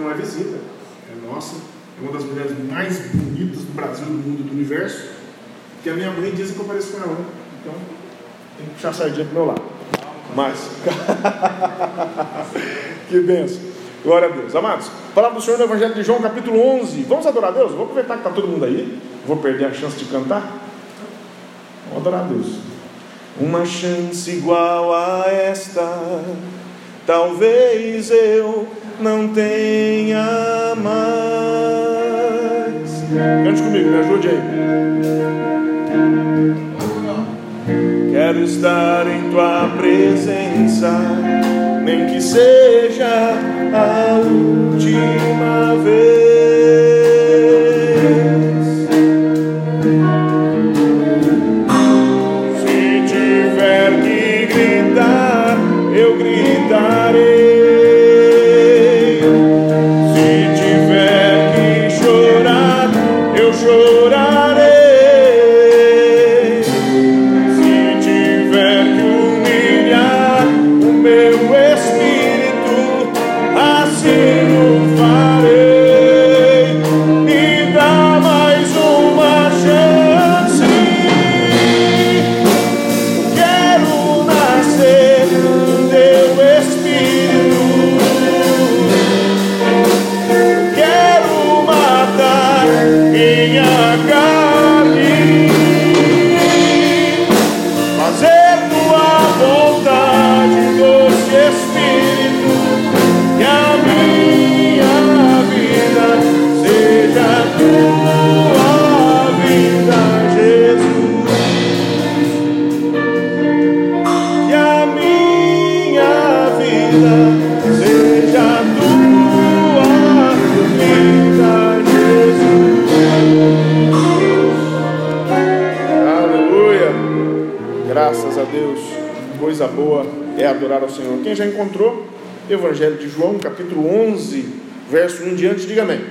não é visita, é nossa, é uma das mulheres mais bonitas do Brasil, do mundo, do universo, que a minha mãe diz que eu pareço com ela. Então, tem que puxar a sardinha pro meu lado. Mas, que benção. Glória a Deus. Amados, palavra do Senhor no Evangelho de João, capítulo 11. Vamos adorar a Deus? Vou aproveitar que está todo mundo aí. Vou perder a chance de cantar. Vamos adorar a Deus. Uma chance igual a esta, talvez eu não tenha mais. Cante comigo, me ajude aí. Quero estar em tua presença, nem que seja a última vez. Evangelho de João, capítulo 11, verso 1 em diante, diga amém.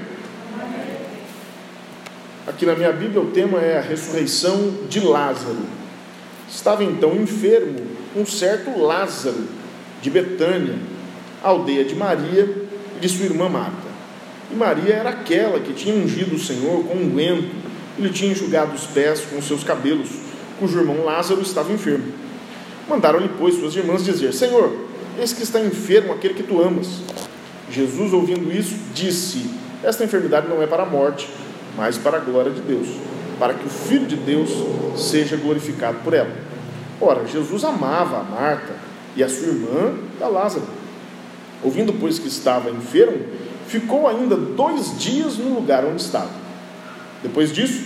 Aqui na minha Bíblia o tema é a ressurreição de Lázaro. Estava então enfermo um certo Lázaro de Betânia, aldeia de Maria e de sua irmã Marta. E Maria era aquela que tinha ungido o Senhor com unguento e lhe tinha enxugado os pés com seus cabelos, cujo irmão Lázaro estava enfermo. Mandaram-lhe, pois, suas irmãs dizer: Senhor, eis que está enfermo aquele que tu amas. Jesus, ouvindo isso, disse: Esta enfermidade não é para a morte, mas para a glória de Deus, para que o Filho de Deus seja glorificado por ela. Ora, Jesus amava a Marta e a sua irmã a Lázaro. Ouvindo, pois, que estava enfermo, ficou ainda dois dias no lugar onde estava. Depois disso,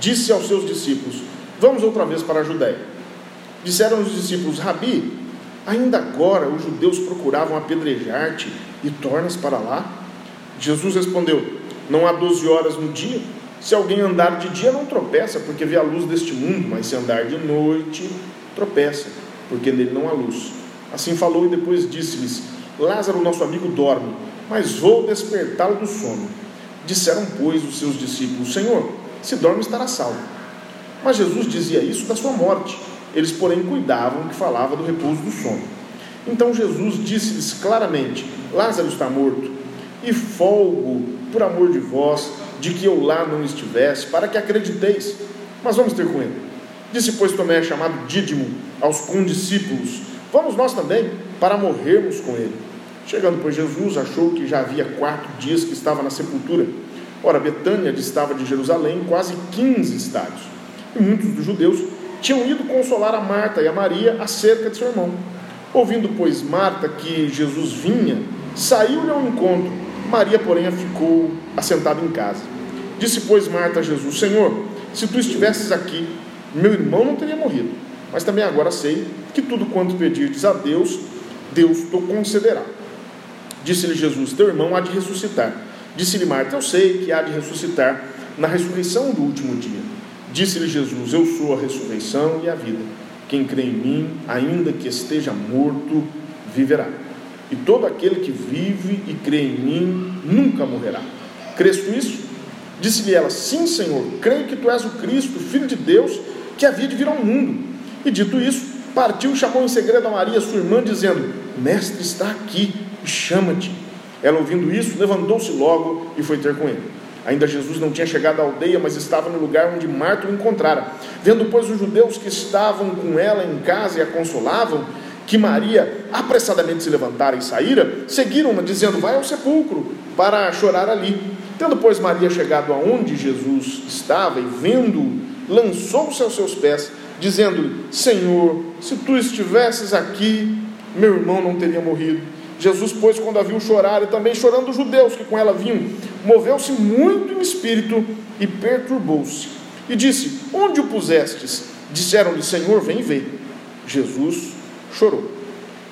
disse aos seus discípulos: Vamos outra vez para a Judéia. Disseram os discípulos: Rabi, ainda agora os judeus procuravam apedrejar-te e tornas para lá? Jesus respondeu: Não há doze horas no dia? Se alguém andar de dia, não tropeça, porque vê a luz deste mundo, mas se andar de noite, tropeça, porque nele não há luz. Assim falou e depois disse-lhes: Lázaro, nosso amigo, dorme, mas vou despertá-lo do sono. Disseram, pois, os seus discípulos: Senhor, se dorme, estará salvo. Mas Jesus dizia isso da sua morte. Eles, porém, cuidavam que falava do repouso do sono. Então Jesus disse-lhes claramente: Lázaro está morto, e folgo por amor de vós, de que eu lá não estivesse, para que acrediteis. Mas vamos ter com ele. Disse, pois, Tomé, chamado Dídimo, aos condiscípulos: Vamos nós também, para morrermos com ele. Chegando, pois, Jesus achou que já havia quatro dias que estava na sepultura. Ora, Betânia distava de Jerusalém quase 15 estádios. E muitos dos judeus tinham ido consolar a Marta e a Maria acerca de seu irmão. Ouvindo, pois, Marta que Jesus vinha, saiu-lhe ao encontro. Maria, porém, ficou assentada em casa. Disse, pois, Marta a Jesus: Senhor, se tu estivesses aqui, meu irmão não teria morrido. Mas também agora sei que tudo quanto pedirdes a Deus, Deus te concederá. Disse-lhe Jesus: Teu irmão há de ressuscitar. Disse-lhe Marta: Eu sei que há de ressuscitar na ressurreição do último dia. Disse-lhe Jesus: Eu sou a ressurreição e a vida. Quem crê em mim, ainda que esteja morto, viverá. E todo aquele que vive e crê em mim nunca morrerá. Crês tu isso? Disse-lhe ela: Sim, Senhor, creio que tu és o Cristo, filho de Deus, que havia de vir ao mundo. E dito isso, partiu e chamou em segredo a Maria, sua irmã, dizendo: Mestre está aqui chama-te. Ela, ouvindo isso, levantou-se logo e foi ter com ele. Ainda Jesus não tinha chegado à aldeia, mas estava no lugar onde Marta o encontrara. Vendo, pois, os judeus que estavam com ela em casa e a consolavam, que Maria apressadamente se levantara e saíra, seguiram-na, dizendo: Vai ao sepulcro para chorar ali. Tendo, pois, Maria chegado aonde Jesus estava e vendo, lançou-se aos seus pés, dizendo-lhe: Senhor, se tu estivesses aqui, meu irmão não teria morrido. Jesus, pois, quando a viu chorar, e também chorando os judeus que com ela vinham, moveu-se muito em espírito e perturbou-se. E disse: Onde o pusestes? Disseram-lhe: Senhor, vem ver. Jesus chorou.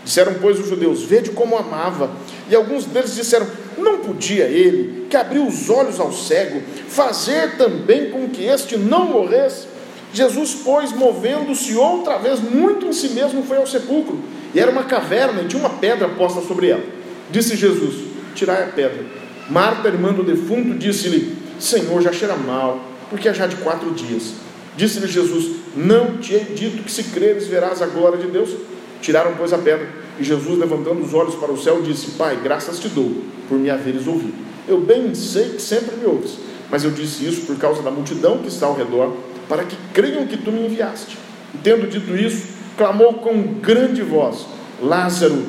Disseram, pois, os judeus: Vede como amava. E alguns deles disseram: Não podia ele, que abriu os olhos ao cego, fazer também com que este não morresse? Jesus, pois, movendo-se outra vez muito em si mesmo, foi ao sepulcro. E era uma caverna e tinha uma pedra posta sobre ela. Disse Jesus: Tirai a pedra. Marta, irmã do defunto, disse-lhe: Senhor, já cheira mal, porque é já de quatro dias. Disse-lhe Jesus: Não te hei dito que se creres verás a glória de Deus? Tiraram, pois, a pedra. E Jesus, levantando os olhos para o céu, disse: Pai, graças te dou por me haveres ouvido. Eu bem sei que sempre me ouves, mas eu disse isso por causa da multidão que está ao redor, para que creiam que tu me enviaste. E tendo dito isso, clamou com grande voz: Lázaro,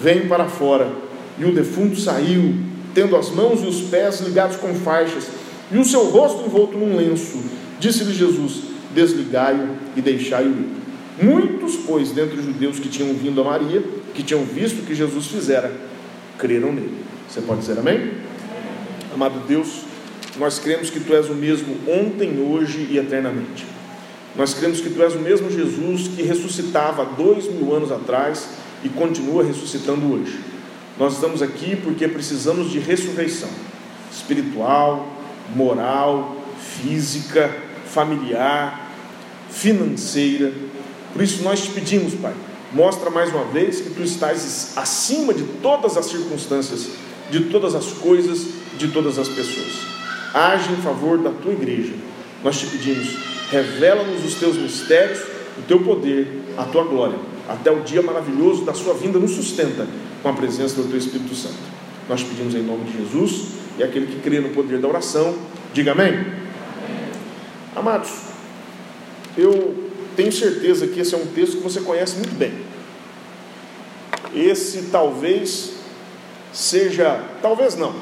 vem para fora. E o defunto saiu, tendo as mãos e os pés ligados com faixas, e o seu rosto envolto num lenço. Disse-lhe Jesus: Desligai-o e deixai-o ir. Muitos, pois, dentre os judeus que tinham vindo a Maria, que tinham visto o que Jesus fizera, creram nele. Você pode dizer amém? Amado Deus, nós cremos que Tu és o mesmo ontem, hoje e eternamente. Nós cremos que Tu és o mesmo Jesus que ressuscitava dois mil anos atrás e continua ressuscitando hoje. Nós estamos aqui porque precisamos de ressurreição espiritual, moral, física, familiar, financeira. Por isso nós te pedimos, Pai, mostra mais uma vez que Tu estás acima de todas as circunstâncias, de todas as coisas, de todas as pessoas. Age em favor da Tua igreja. Nós te pedimos Revela-nos os teus mistérios, o teu poder, a tua glória. Até o dia maravilhoso da sua vinda nos sustenta com a presença do teu Espírito Santo. Nós pedimos em nome de Jesus e aquele que crê no poder da oração, diga amém. amém. Amados, eu tenho certeza que esse é um texto que você conhece muito bem. Esse talvez seja, talvez não,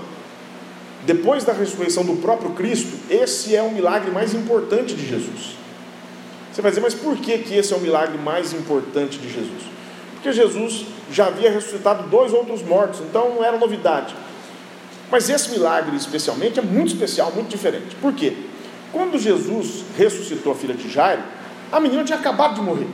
depois da ressurreição do próprio Cristo, esse é o milagre mais importante de Jesus. Você vai dizer, mas por que, que esse é o milagre mais importante de Jesus? Porque Jesus já havia ressuscitado dois outros mortos, então não era novidade. Mas esse milagre, especialmente, é muito especial, muito diferente. Por quê? Quando Jesus ressuscitou a filha de Jairo, a menina tinha acabado de morrer.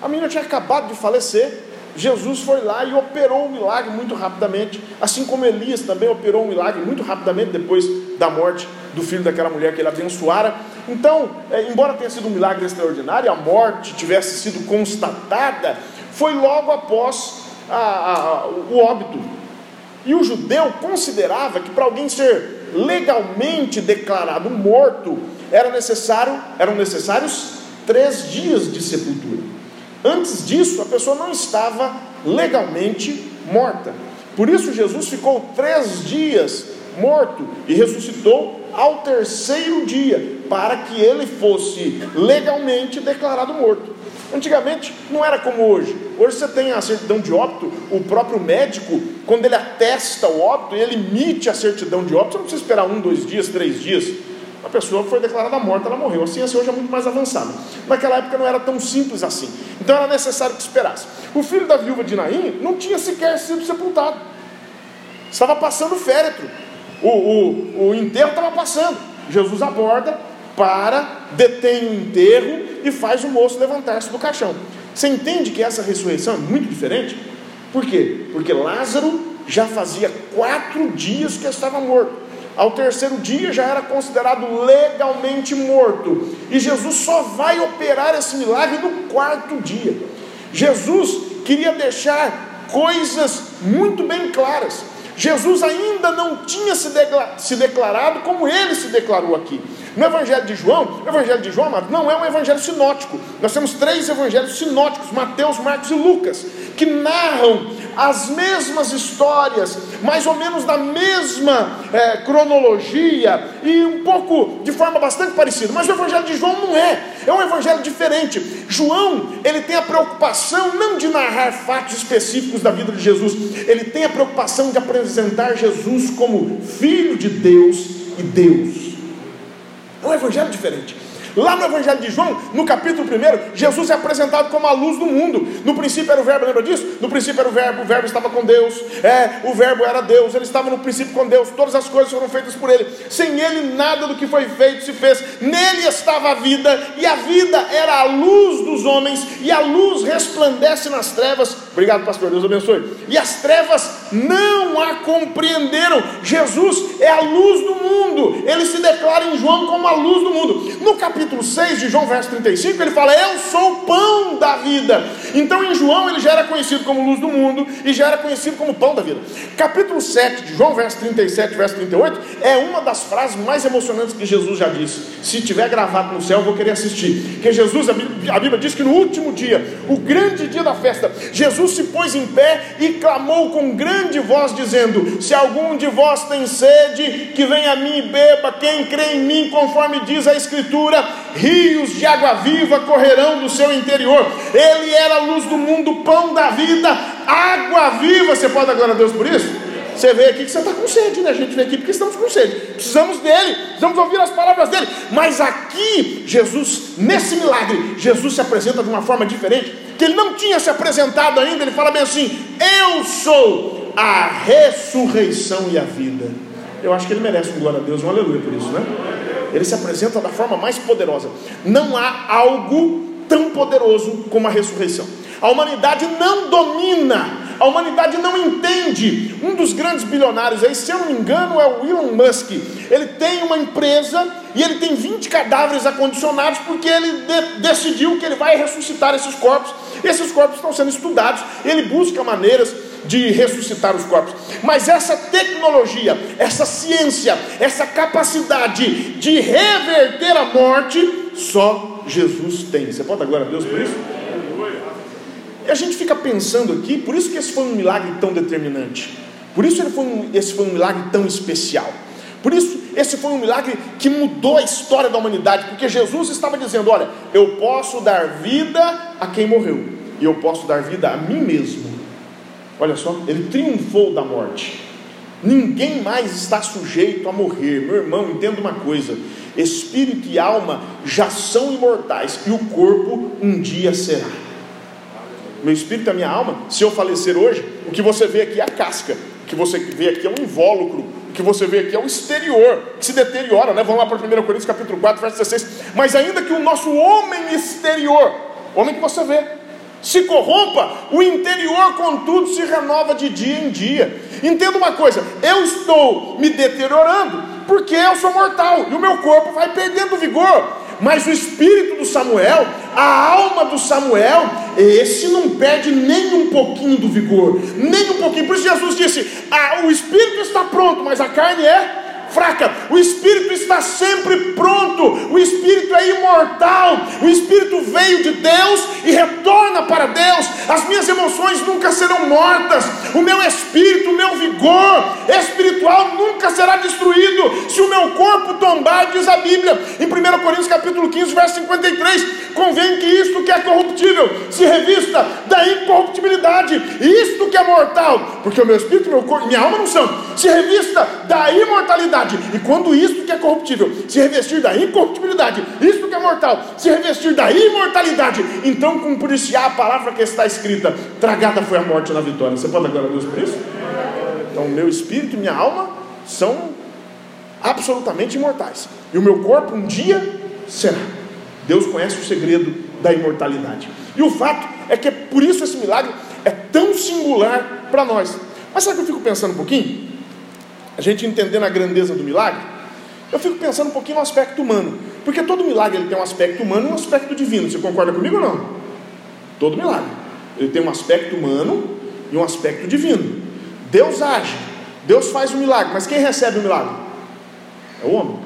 A menina tinha acabado de falecer Jesus foi lá e operou o milagre muito rapidamente, assim como Elias também operou um milagre muito rapidamente depois da morte do filho daquela mulher que ele abençoara. Então, é, embora tenha sido um milagre extraordinário, a morte tivesse sido constatada, foi logo após a, a, o óbito. E o judeu considerava que para alguém ser legalmente declarado morto, era necessário, eram necessários três dias de sepultura. Antes disso, a pessoa não estava legalmente morta. Por isso, Jesus ficou três dias morto e ressuscitou ao terceiro dia, para que ele fosse legalmente declarado morto. Antigamente não era como hoje. Hoje você tem a certidão de óbito, o próprio médico, quando ele atesta o óbito, ele emite a certidão de óbito, você não precisa esperar um, dois dias, três dias a pessoa foi declarada morta, ela morreu. A ciência hoje é muito mais avançada. Naquela época não era tão simples assim. Então era necessário que esperasse. O filho da viúva de Naim não tinha sequer sido sepultado. Estava passando o féretro. O, o, o enterro estava passando. Jesus aborda, para, detém o enterro e faz o moço levantar-se do caixão. Você entende que essa ressurreição é muito diferente? Por quê? Porque Lázaro já fazia quatro dias que estava morto ao terceiro dia já era considerado legalmente morto. E Jesus só vai operar esse milagre no quarto dia. Jesus queria deixar coisas muito bem claras. Jesus ainda não tinha se, declarado como ele se declarou aqui. No Evangelho de João, o Evangelho de João, amado, não é um evangelho sinótico. Nós temos três evangelhos sinóticos, Mateus, Marcos e Lucas, que narram as mesmas histórias, mais ou menos da mesma é, cronologia e um pouco de forma bastante parecida. Mas o Evangelho de João não é, é um Evangelho diferente. João, ele tem a preocupação não de narrar fatos específicos da vida de Jesus, ele tem a preocupação de apresentar Jesus como Filho de Deus e Deus. É um Evangelho diferente. Lá no Evangelho de João, no capítulo 1, Jesus é apresentado como a luz do mundo. No princípio era o verbo, lembra disso? No princípio era o verbo, o verbo estava com Deus, é, o verbo era Deus, ele estava no princípio com Deus, todas as coisas foram feitas por ele. Sem ele nada do que foi feito se fez. Nele estava a vida, e a vida era a luz dos homens, e a luz resplandece nas trevas. Obrigado, pastor, Deus abençoe. E as trevas não a compreenderam. Jesus é a luz do mundo. Ele se declara em João como a luz do mundo. No capítulo capítulo 6 de João, verso 35, ele fala: Eu sou o pão da vida. Então em João ele já era conhecido como luz do mundo e já era conhecido como pão da vida. Capítulo 7 de João, verso 37, verso 38, é uma das frases mais emocionantes que Jesus já disse. Se tiver gravado no céu, eu vou querer assistir. Que Jesus, a Bíblia diz que no último dia, o grande dia da festa, Jesus se pôs em pé e clamou com grande voz, dizendo: Se algum de vós tem sede, que venha a mim e beba. Quem crê em mim, conforme diz a Escritura, rios de água viva correrão do seu interior. Ele era a luz do mundo, pão da vida, água viva. Você pode glória a Deus por isso? Você veio aqui que você está com sede, né? A gente veio aqui porque estamos com sede. Precisamos dele, precisamos ouvir as palavras dele. Mas aqui, Jesus, nesse milagre, Jesus se apresenta de uma forma diferente, que ele não tinha se apresentado ainda. Ele fala bem assim: Eu sou a ressurreição e a vida. Eu acho que ele merece um glória a Deus, um aleluia por isso, né? Ele se apresenta da forma mais poderosa. Não há algo tão poderoso como a ressurreição. A humanidade não domina, a humanidade não entende. Um dos grandes bilionários aí, se eu não me engano, é o Elon Musk. Ele tem uma empresa e ele tem 20 cadáveres acondicionados porque ele de decidiu que ele vai ressuscitar esses corpos. Esses corpos estão sendo estudados, ele busca maneiras de ressuscitar os corpos. Mas essa tecnologia, essa ciência, essa capacidade de reverter a morte, só Jesus tem. Você pode dar glória a Deus por isso? E a gente fica pensando aqui, por isso que esse foi um milagre tão determinante. Por isso foi um, esse foi um milagre tão especial. Por isso, esse foi um milagre que mudou a história da humanidade, porque Jesus estava dizendo: Olha, eu posso dar vida a quem morreu, e eu posso dar vida a mim mesmo. Olha só, ele triunfou da morte. Ninguém mais está sujeito a morrer. Meu irmão, entenda uma coisa: espírito e alma já são imortais, e o corpo um dia será. Meu espírito a minha alma, se eu falecer hoje, o que você vê aqui é a casca, o que você vê aqui é o invólucro, o que você vê aqui é o exterior, que se deteriora, né? Vamos lá para 1 Coríntios capítulo 4, verso 16. Mas ainda que o nosso homem exterior, homem que você vê, se corrompa, o interior, contudo, se renova de dia em dia. Entenda uma coisa: eu estou me deteriorando, porque eu sou mortal e o meu corpo vai perdendo vigor. Mas o espírito do Samuel, a alma do Samuel, esse não perde nem um pouquinho do vigor, nem um pouquinho. Por isso Jesus disse: ah, o espírito está pronto, mas a carne é fraca. O espírito está sempre pronto. O espírito é imortal. O espírito veio de Deus e retorna para Deus. As minhas emoções nunca serão mortas. O meu espírito, o meu vigor espiritual nunca será destruído se o meu corpo tombar, diz a Bíblia em 1 Coríntios capítulo 15, verso 53. Convém que isto que é corruptível se revista da incorruptibilidade. Isto que é mortal, porque o meu espírito, meu corpo, minha alma não são, se revista da imortalidade E quando isto que é corruptível se revestir da incorruptibilidade, isto que é mortal se revestir da imortalidade, então cumprir-se-á a palavra que está escrita: tragada foi a morte na vitória. Você pode agora a Deus por isso? Então, meu espírito e minha alma são absolutamente imortais. E o meu corpo um dia será. Deus conhece o segredo da imortalidade. E o fato é que é por isso esse milagre é tão singular para nós. Mas sabe que eu fico pensando um pouquinho? A gente entendendo a grandeza do milagre, eu fico pensando um pouquinho no aspecto humano. Porque todo milagre ele tem um aspecto humano e um aspecto divino. Você concorda comigo ou não? Todo milagre. Ele tem um aspecto humano e um aspecto divino. Deus age, Deus faz o milagre, mas quem recebe o milagre? É o homem.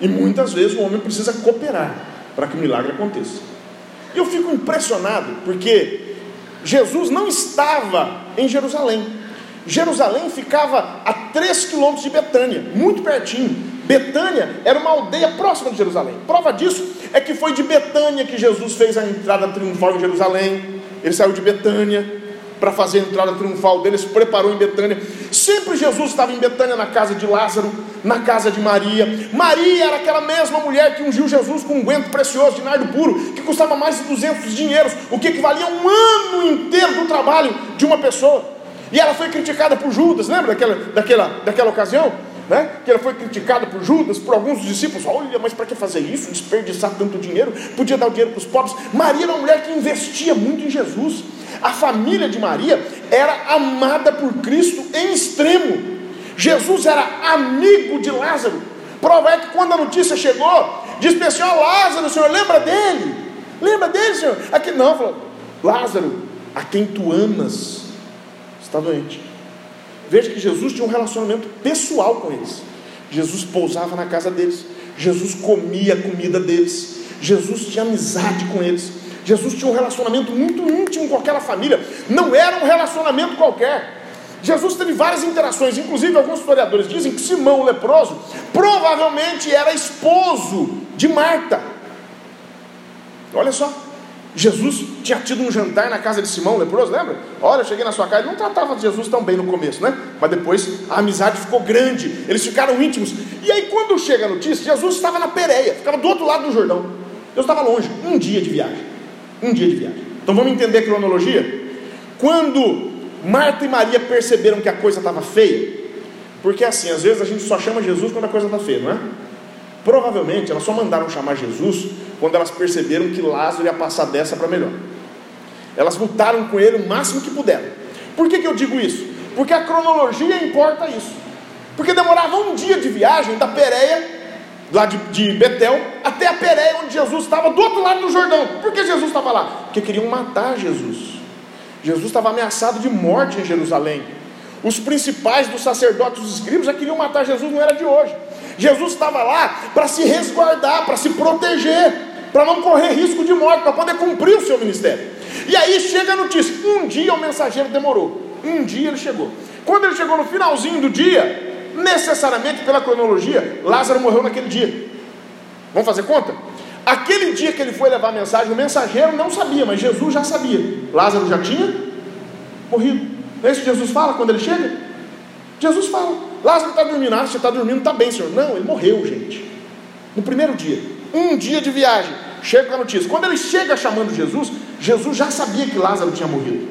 E muitas vezes o homem precisa cooperar para que o milagre aconteça. E eu fico impressionado, porque Jesus não estava em Jerusalém. Jerusalém ficava a 3 quilômetros de Betânia, muito pertinho. Betânia era uma aldeia próxima de Jerusalém. Prova disso é que foi de Betânia que Jesus fez a entrada triunfal em Jerusalém. Ele saiu de Betânia, para fazer a entrada triunfal dele, se preparou em Betânia. Sempre Jesus estava em Betânia, na casa de Lázaro, na casa de Maria. Maria era aquela mesma mulher que ungiu Jesus com um guento precioso de nardo puro, que custava mais de 200 dinheiros, o que equivalia a um ano inteiro do trabalho de uma pessoa. E ela foi criticada por Judas, lembra daquela, daquela, daquela ocasião? Né? Que ela foi criticada por Judas, por alguns discípulos. Olha, mas para que fazer isso? Desperdiçar tanto dinheiro? Podia dar o dinheiro para os pobres. Maria era uma mulher que investia muito em Jesus. A família de Maria era amada por Cristo em extremo. Jesus era amigo de Lázaro. Prova é que quando a notícia chegou, disse para o Senhor Lázaro, Senhor, lembra dele? Lembra dele, Senhor? Aqui não, falou, Lázaro, a quem tu amas, está doente. Veja que Jesus tinha um relacionamento pessoal com eles. Jesus pousava na casa deles, Jesus comia a comida deles, Jesus tinha amizade com eles. Jesus tinha um relacionamento muito íntimo com aquela família, não era um relacionamento qualquer. Jesus teve várias interações, inclusive alguns historiadores dizem que Simão o leproso provavelmente era esposo de Marta. Olha só, Jesus tinha tido um jantar na casa de Simão leproso, lembra? Olha, eu cheguei na sua casa, ele não tratava Jesus tão bem no começo, né? Mas depois a amizade ficou grande, eles ficaram íntimos. E aí, quando chega a notícia, Jesus estava na Pereia, ficava do outro lado do Jordão. Deus estava longe, um dia de viagem. Um dia de viagem. Então vamos entender a cronologia? Quando Marta e Maria perceberam que a coisa estava feia, porque assim, às vezes a gente só chama Jesus quando a coisa está feia, não é? Provavelmente elas só mandaram chamar Jesus quando elas perceberam que Lázaro ia passar dessa para melhor. Elas lutaram com ele o máximo que puderam. Por que, que eu digo isso? Porque a cronologia importa isso. Porque demorava um dia de viagem da Pérea lá de, de Betel, até a Pérea, onde Jesus estava, do outro lado do Jordão. Por que Jesus estava lá? Porque queriam matar Jesus. Jesus estava ameaçado de morte em Jerusalém. Os principais dos sacerdotes, os escribas, já queriam matar Jesus, não era de hoje. Jesus estava lá para se resguardar, para se proteger, para não correr risco de morte, para poder cumprir o seu ministério. E aí chega a notícia: um dia o mensageiro demorou, um dia ele chegou. Quando ele chegou no finalzinho do dia, necessariamente pela cronologia, Lázaro morreu naquele dia. Vamos fazer conta? Aquele dia que ele foi levar a mensagem, o mensageiro não sabia, mas Jesus já sabia. Lázaro já tinha morrido. É isso que Jesus fala quando ele chega? Jesus fala: Lázaro está dormindo. Ah, você está dormindo, está bem, senhor. Não, ele morreu, gente. No primeiro dia, um dia de viagem, chega com a notícia. Quando ele chega chamando Jesus, Jesus já sabia que Lázaro tinha morrido.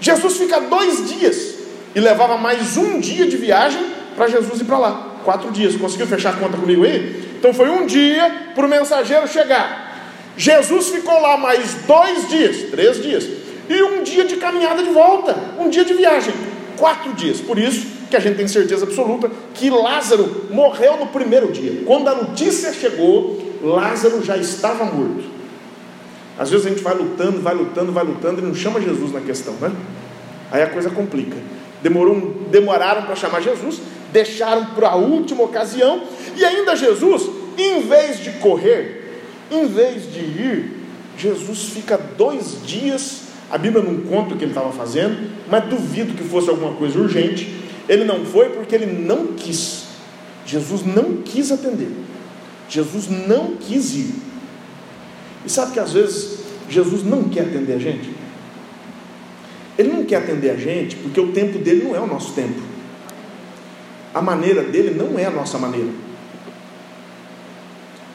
Jesus fica dois dias e levava mais um dia de viagem para Jesus ir para lá. Quatro dias. Conseguiu fechar a conta comigo aí? Então foi um dia para o mensageiro chegar. Jesus ficou lá mais dois dias, três dias, e um dia de caminhada de volta, um dia de viagem, quatro dias. Por isso que a gente tem certeza absoluta que Lázaro morreu no primeiro dia. Quando a notícia chegou, Lázaro já estava morto. Às vezes a gente vai lutando, vai lutando, vai lutando e não chama Jesus na questão, né? Aí a coisa complica. Demorou, demoraram para chamar Jesus, deixaram para a última ocasião, e ainda Jesus, em vez de correr, em vez de ir, Jesus fica dois dias. A Bíblia não conta o que ele estava fazendo, mas duvido que fosse alguma coisa urgente. Ele não foi porque ele não quis. Jesus não quis atender. Jesus não quis ir. E sabe que às vezes Jesus não quer atender a gente? Ele não quer atender a gente porque o tempo dele não é o nosso tempo. A maneira dele não é a nossa maneira.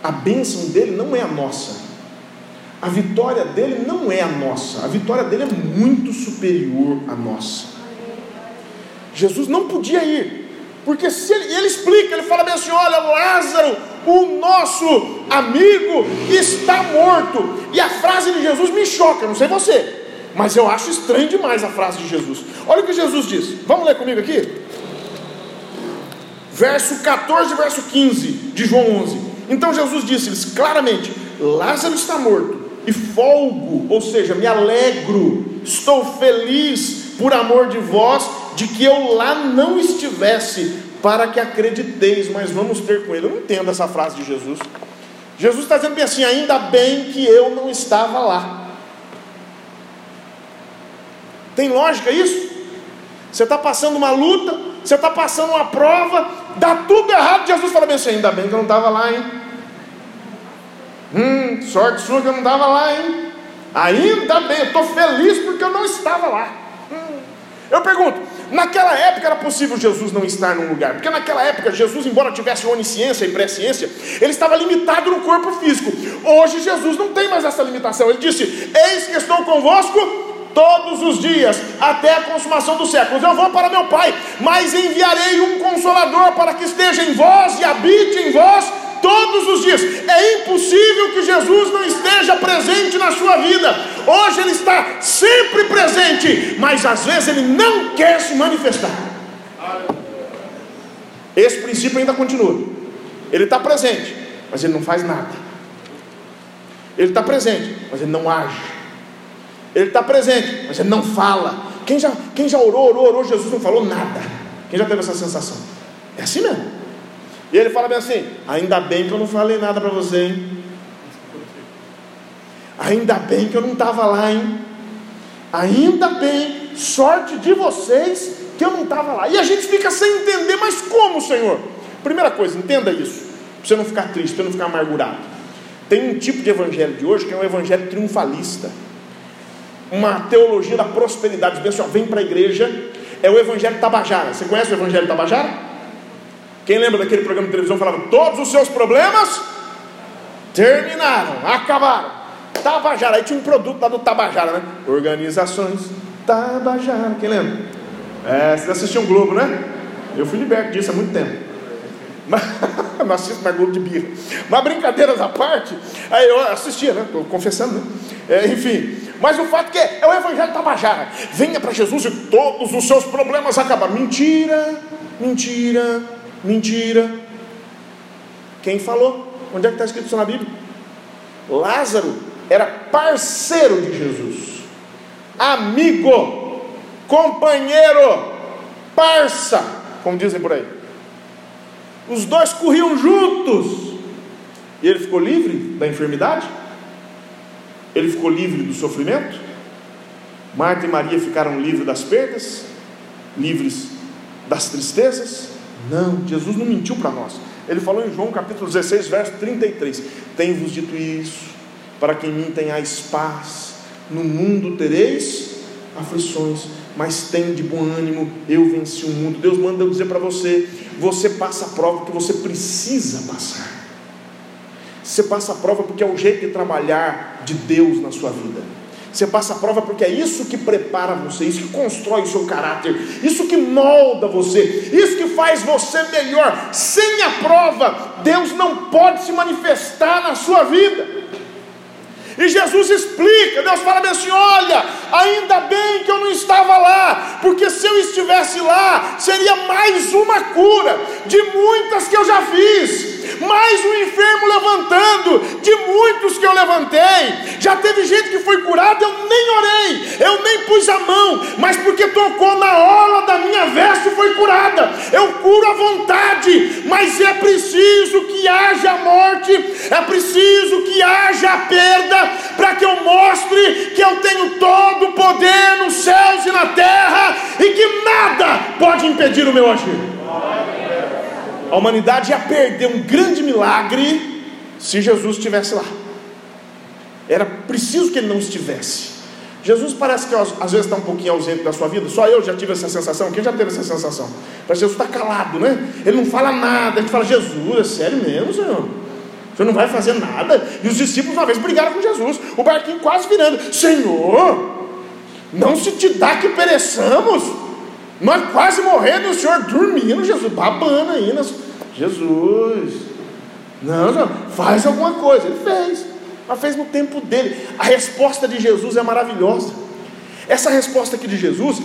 A bênção dele não é a nossa. A vitória dele não é a nossa. A vitória dele é muito superior à nossa. Jesus não podia ir. Porque se ele, ele explica, ele fala bem assim: olha, Lázaro, o nosso amigo está morto. E a frase de Jesus me choca, não sei você. Mas eu acho estranho demais a frase de Jesus. Olha o que Jesus diz. Vamos ler comigo aqui? Verso 14, verso 15 de João 11. Então Jesus disse-lhes claramente: Lázaro está morto, e folgo, ou seja, me alegro, estou feliz por amor de vós, de que eu lá não estivesse, para que acrediteis, mas vamos ter com ele. Eu não entendo essa frase de Jesus. Jesus está dizendo assim: ainda bem que eu não estava lá. Tem lógica isso? Você está passando uma luta, você está passando uma prova, dá tudo errado. Jesus fala bem assim: ainda bem que eu não estava lá, hein? Hum, sorte sua que eu não estava lá, hein? Ainda bem, estou feliz porque eu não estava lá. Hum. Eu pergunto, naquela época era possível Jesus não estar num lugar, porque naquela época Jesus, embora tivesse onisciência e presciência, ele estava limitado no corpo físico. Hoje Jesus não tem mais essa limitação. Ele disse: Eis que estou convosco todos os dias, até a consumação dos séculos. Eu vou para meu Pai, mas enviarei um consolador para que esteja em vós e habite em vós todos os dias. É impossível que Jesus não esteja presente na sua vida. Hoje ele está sempre presente, mas às vezes ele não quer se manifestar. Esse princípio ainda continua. Ele está presente, mas ele não faz nada. Ele está presente, mas ele não age. Ele está presente, mas ele não fala. Quem já, quem já orou, orou, orou, Jesus não falou nada. Quem já teve essa sensação? É assim mesmo. E ele fala bem assim: ainda bem que eu não falei nada para você, hein? Ainda bem que eu não estava lá, hein? Ainda bem, sorte de vocês que eu não estava lá. E a gente fica sem entender, mas como, Senhor? Primeira coisa, entenda isso, para você não ficar triste, para não ficar amargurado. Tem um tipo de evangelho de hoje que é um evangelho triunfalista, uma teologia da prosperidade. Diz assim, vem para a igreja, é o evangelho Tabajara. Você conhece o evangelho Tabajara? Quem lembra daquele programa de televisão falava todos os seus problemas terminaram, acabaram. Tabajara, aí tinha um produto lá do Tabajara, né? Organizações Tabajara, quem lembra? É, vocês assistiam Globo, né? Eu fui liberto disso há muito tempo. Mas, não assisto mais Globo de birra. Mas brincadeiras à parte, aí eu assistia, né? Estou confessando, né? É, enfim, mas o fato que é, é o Evangelho Tabajara. Venha para Jesus e todos os seus problemas acabaram. Mentira, mentira, Mentira. Quem falou? Onde é que está escrito isso na Bíblia? Lázaro era parceiro de Jesus, amigo, companheiro, parça, como dizem por aí. Os dois corriam juntos. E ele ficou livre da enfermidade? Ele ficou livre do sofrimento? Marta e Maria ficaram livres das perdas? Livres das tristezas? Não, Jesus não mentiu para nós. Ele falou em João capítulo 16, verso 33: Tenho-vos dito isso, para que em mim tenhais paz. No mundo tereis aflições, mas tem de bom ânimo, eu venci o mundo. Deus manda eu dizer para você: você passa a prova que você precisa passar. Você passa a prova porque é o jeito de trabalhar de Deus na sua vida. Você passa a prova porque é isso que prepara você, isso que constrói o seu caráter, isso que molda você, isso que faz você melhor. Sem a prova, Deus não pode se manifestar na sua vida. E Jesus explica, Deus fala assim: olha, ainda bem que eu não estava lá, porque se eu estivesse lá, seria mais uma cura de muitas que eu já fiz mais um enfermo levantando, de muitos que eu levantei. Já teve gente que foi curada, eu nem orei, eu nem pus a mão, mas porque tocou na orla da minha veste foi curada. Eu curo à vontade, mas é preciso que haja morte, é preciso que haja perda, para que eu mostre que eu tenho todo o poder nos céus e na terra e que nada pode impedir o meu agir. A humanidade ia perder um grande milagre se Jesus estivesse lá. Era preciso que ele não estivesse. Jesus parece que às vezes está um pouquinho ausente da sua vida. Só eu já tive essa sensação. Quem já teve essa sensação? Que Jesus está calado, né? Ele não fala nada. A gente fala, Jesus, é sério mesmo, Senhor? Senhor não vai fazer nada. E os discípulos uma vez brigaram com Jesus. O barquinho quase virando. Senhor, não se te dá que pereçamos. Nós quase morrendo e o senhor dormindo, Jesus, babando. Nas... Jesus, não, não, faz alguma coisa. Ele fez, mas fez no tempo dele. A resposta de Jesus é maravilhosa. Essa resposta aqui de Jesus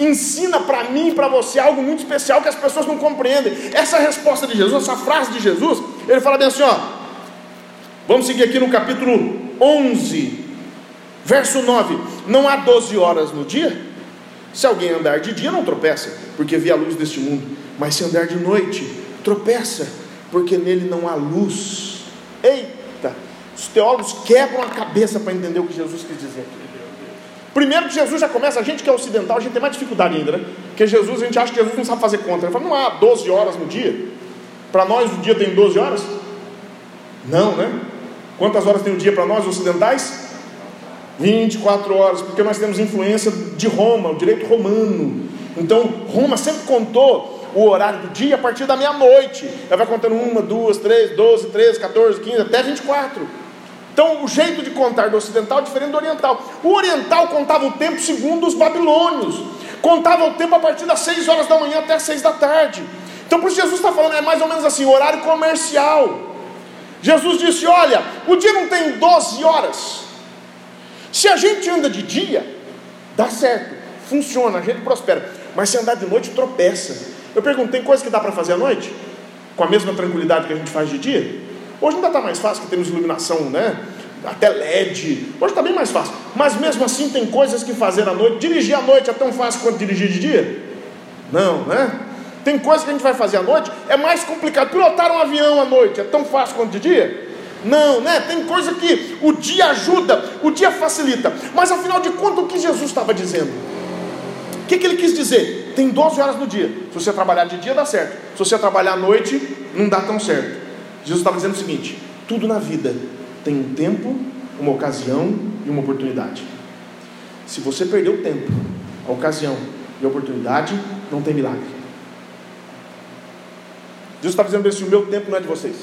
ensina para mim e para você algo muito especial que as pessoas não compreendem. Essa resposta de Jesus, essa frase de Jesus, ele fala bem assim: ó. Vamos seguir aqui no capítulo 11, verso 9: Não há 12 horas no dia? Se alguém andar de dia, não tropeça, porque vê a luz deste mundo. Mas se andar de noite, tropeça, porque nele não há luz. Eita! Os teólogos quebram a cabeça para entender o que Jesus quis dizer aqui. Primeiro que Jesus já começa, a gente que é ocidental, a gente tem mais dificuldade ainda, né? Porque Jesus, a gente acha que Jesus não sabe fazer conta. Ele fala, não há 12 horas no dia. Para nós o dia tem 12 horas? Não, né? Quantas horas tem o dia para nós ocidentais? 24 horas, porque nós temos influência de Roma, o direito romano. Então, Roma sempre contou o horário do dia a partir da meia-noite. Ela vai contando uma, duas, três, doze, treze, 14, 15, até 24. Então, o jeito de contar do ocidental é diferente do oriental. O oriental contava o tempo segundo os babilônios. Contava o tempo a partir das 6 horas da manhã até as 6 da tarde. Então, por isso Jesus está falando, é mais ou menos assim, horário comercial. Jesus disse: Olha, o dia não tem 12 horas. Se a gente anda de dia, dá certo, funciona, a gente prospera. Mas se andar de noite, tropeça. Eu pergunto: tem coisa que dá para fazer à noite? Com a mesma tranquilidade que a gente faz de dia? Hoje ainda está mais fácil, que temos iluminação, né? Até LED. Hoje está bem mais fácil. Mas mesmo assim tem coisas que fazer à noite. Dirigir à noite é tão fácil quanto dirigir de dia? Não, né? Tem coisas que a gente vai fazer à noite, é mais complicado. Pilotar um avião à noite é tão fácil quanto de dia? Não, né? Tem coisa que o dia ajuda, o dia facilita. Mas afinal de contas, o que Jesus estava dizendo? O que, que ele quis dizer? Tem 12 horas no dia. Se você trabalhar de dia, dá certo. Se você trabalhar à noite, não dá tão certo. Jesus estava dizendo o seguinte: tudo na vida tem um tempo, uma ocasião e uma oportunidade. Se você perder o tempo, a ocasião e a oportunidade, não tem milagre. Jesus está dizendo assim: o meu tempo não é de vocês.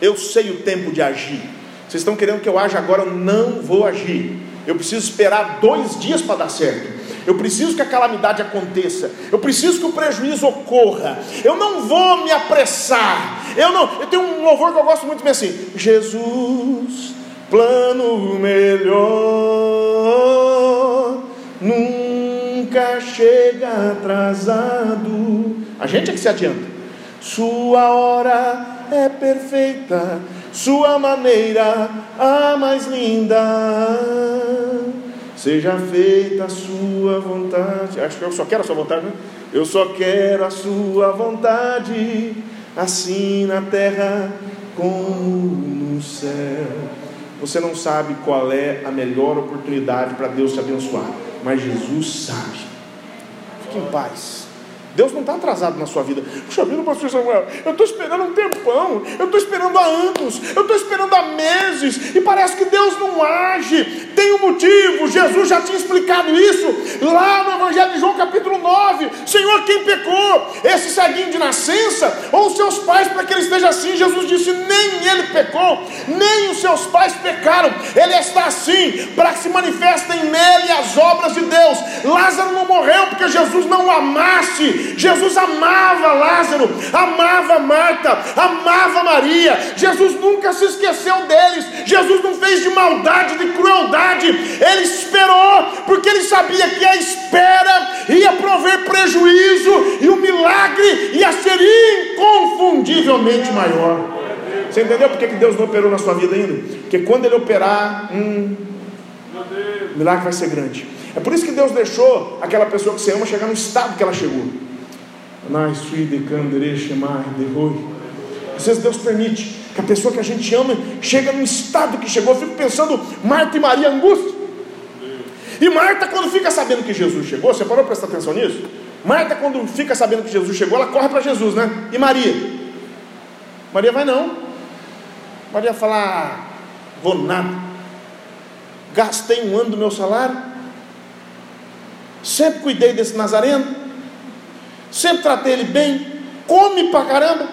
Eu sei o tempo de agir. Vocês estão querendo que eu aja agora, eu não vou agir. Eu preciso esperar dois dias para dar certo. Eu preciso que a calamidade aconteça. Eu preciso que o prejuízo ocorra. Eu não vou me apressar. Eu não. Eu tenho um louvor que eu gosto muito bem assim. Jesus, plano melhor, nunca chega atrasado. A gente é que se adianta. Sua hora é perfeita, sua maneira a mais linda. Seja feita a sua vontade. Acho que eu só quero a sua vontade, né? Eu só quero a sua vontade, assim na terra como no céu. Você não sabe qual é a melhor oportunidade para Deus te abençoar, mas Jesus sabe. Fique em paz. Deus não está atrasado na sua vida. Puxa vida, pastor Samuel, eu estou esperando um tempão, eu estou esperando há anos, eu estou esperando há meses, e parece que Deus não age. Tem um motivo, Jesus já tinha explicado isso lá no Evangelho de João, capítulo 9. Senhor, quem pecou? Esse ceguinho de nascença ou seus pais para que ele esteja assim? Jesus disse: nem ele pecou, nem os seus pais pecaram. Ele está assim para que se manifestem nele as obras de Deus. Lázaro não morreu porque Jesus não o amasse Jesus amava Lázaro, amava Marta, amava Maria. Jesus nunca se esqueceu deles. Jesus não fez de maldade, de crueldade. Ele esperou, porque ele sabia que a espera ia prover prejuízo e o milagre ia ser inconfundivelmente maior. Você entendeu por que Deus não operou na sua vida ainda? Porque quando Ele operar, hum, o milagre vai ser grande. É por isso que Deus deixou aquela pessoa que você ama chegar no estado que ela chegou. Às vezes Deus permite que a pessoa que a gente ama chegue no estado que chegou. Eu fico pensando, Marta e Maria, angústia. E Marta, quando fica sabendo que Jesus chegou, você parou para prestar atenção nisso? Marta, quando fica sabendo que Jesus chegou, ela corre para Jesus, né? E Maria? Maria vai não. Maria fala: ah, vou nada. Gastei um ano do meu salário. Sempre cuidei desse Nazareno sempre tratei ele bem, come pra caramba.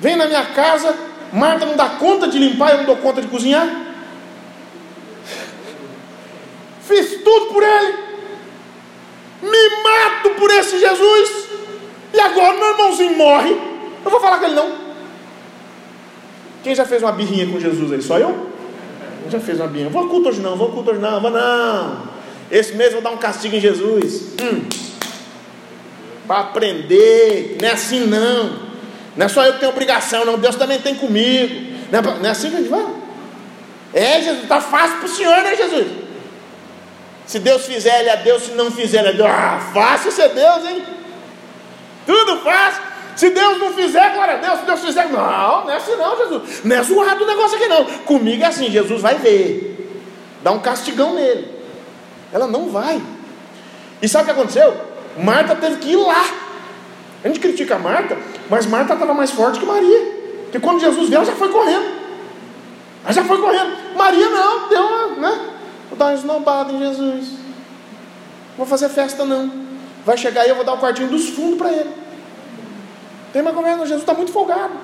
Vem na minha casa, Marta não dá conta de limpar, eu não dou conta de cozinhar. Fiz tudo por ele, me mato por esse Jesus, e agora meu irmãozinho morre. Eu vou falar com ele não. Quem já fez uma birrinha com Jesus aí? Só eu? Quem já fez uma birrinha? Vou culto hoje não, vou culto hoje não, vou não. Esse mês eu vou dar um castigo em Jesus. Hum para aprender. Não é assim não. Não é só eu que tenho obrigação, não. Deus também tem comigo. Não é, não é assim que a gente vai? É, Jesus, está fácil para o Senhor, né, Jesus? Se Deus fizer, Ele é Deus. Se não fizer, Ele é Deus. Ah, fácil ser Deus, hein? Tudo fácil. Se Deus não fizer, glória a Deus. Se Deus fizer, não, não é assim não, Jesus. Não é zoado o negócio aqui não. Comigo é assim, Jesus vai ver. dá um castigão nele. Ela não vai. E sabe o que aconteceu? Marta teve que ir lá. A gente critica a Marta, mas Marta estava mais forte que Maria. Porque quando Jesus veio, ela já foi correndo. Ela já foi correndo. Maria não, deu uma, né? Vou dar uma esnobada em Jesus. Não vou fazer festa não. Vai chegar aí, eu vou dar o quartinho dos fundos para ele. Tem mais conversa, Jesus está muito folgado.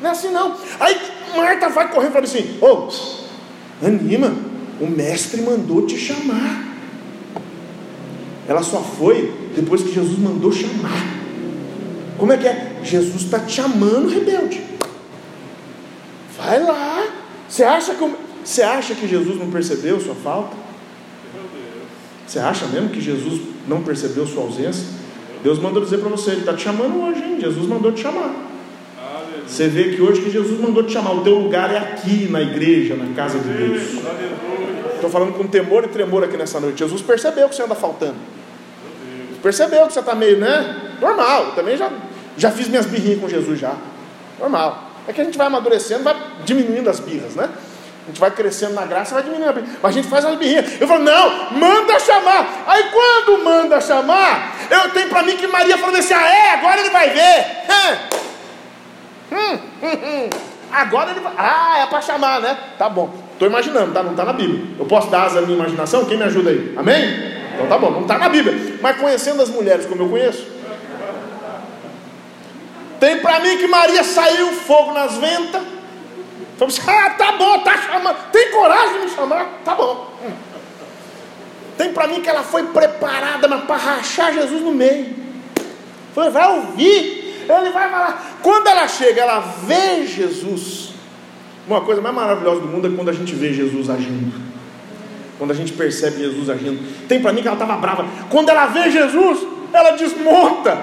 Não é assim não. Aí Marta vai correndo e fala assim: Ô, oh, anima, o mestre mandou te chamar. Ela só foi depois que Jesus mandou chamar. Como é que é? Jesus está te chamando, rebelde. Vai lá. Você acha que, você acha que Jesus não percebeu sua falta? Você acha mesmo que Jesus não percebeu sua ausência? Deus mandou dizer para você, Ele está te chamando hoje, hein? Jesus mandou te chamar. Você vê que hoje que Jesus mandou te chamar, o teu lugar é aqui na igreja, na casa de Deus. Estou falando com temor e tremor aqui nessa noite. Jesus percebeu que você anda faltando. Percebeu que você está meio, né? Normal. Eu também já, já fiz minhas birrinhas com Jesus já. Normal. É que a gente vai amadurecendo, vai diminuindo as birras, né? A gente vai crescendo na graça, vai diminuindo a birra. Mas a gente faz as birrinhas. Eu falo, não, manda chamar. Aí quando manda chamar, eu tenho para mim que Maria falou assim: ah, é, agora ele vai ver. Hum, hum, hum. Agora ele vai. Ah, é para chamar, né? Tá bom. Estou imaginando, tá? Não está na Bíblia. Eu posso dar asa à minha imaginação? Quem me ajuda aí? Amém? Então tá bom, não está na Bíblia. Mas conhecendo as mulheres como eu conheço, tem para mim que Maria saiu fogo nas ventas. Falei assim, ah, tá bom, tá chamando. Tem coragem de me chamar? Tá bom. Tem para mim que ela foi preparada para rachar Jesus no meio. Falei, vai ouvir, ele vai falar. Quando ela chega, ela vê Jesus. Uma coisa mais maravilhosa do mundo é quando a gente vê Jesus agindo. Quando a gente percebe Jesus agindo. Tem para mim que ela estava brava. Quando ela vê Jesus, ela desmonta.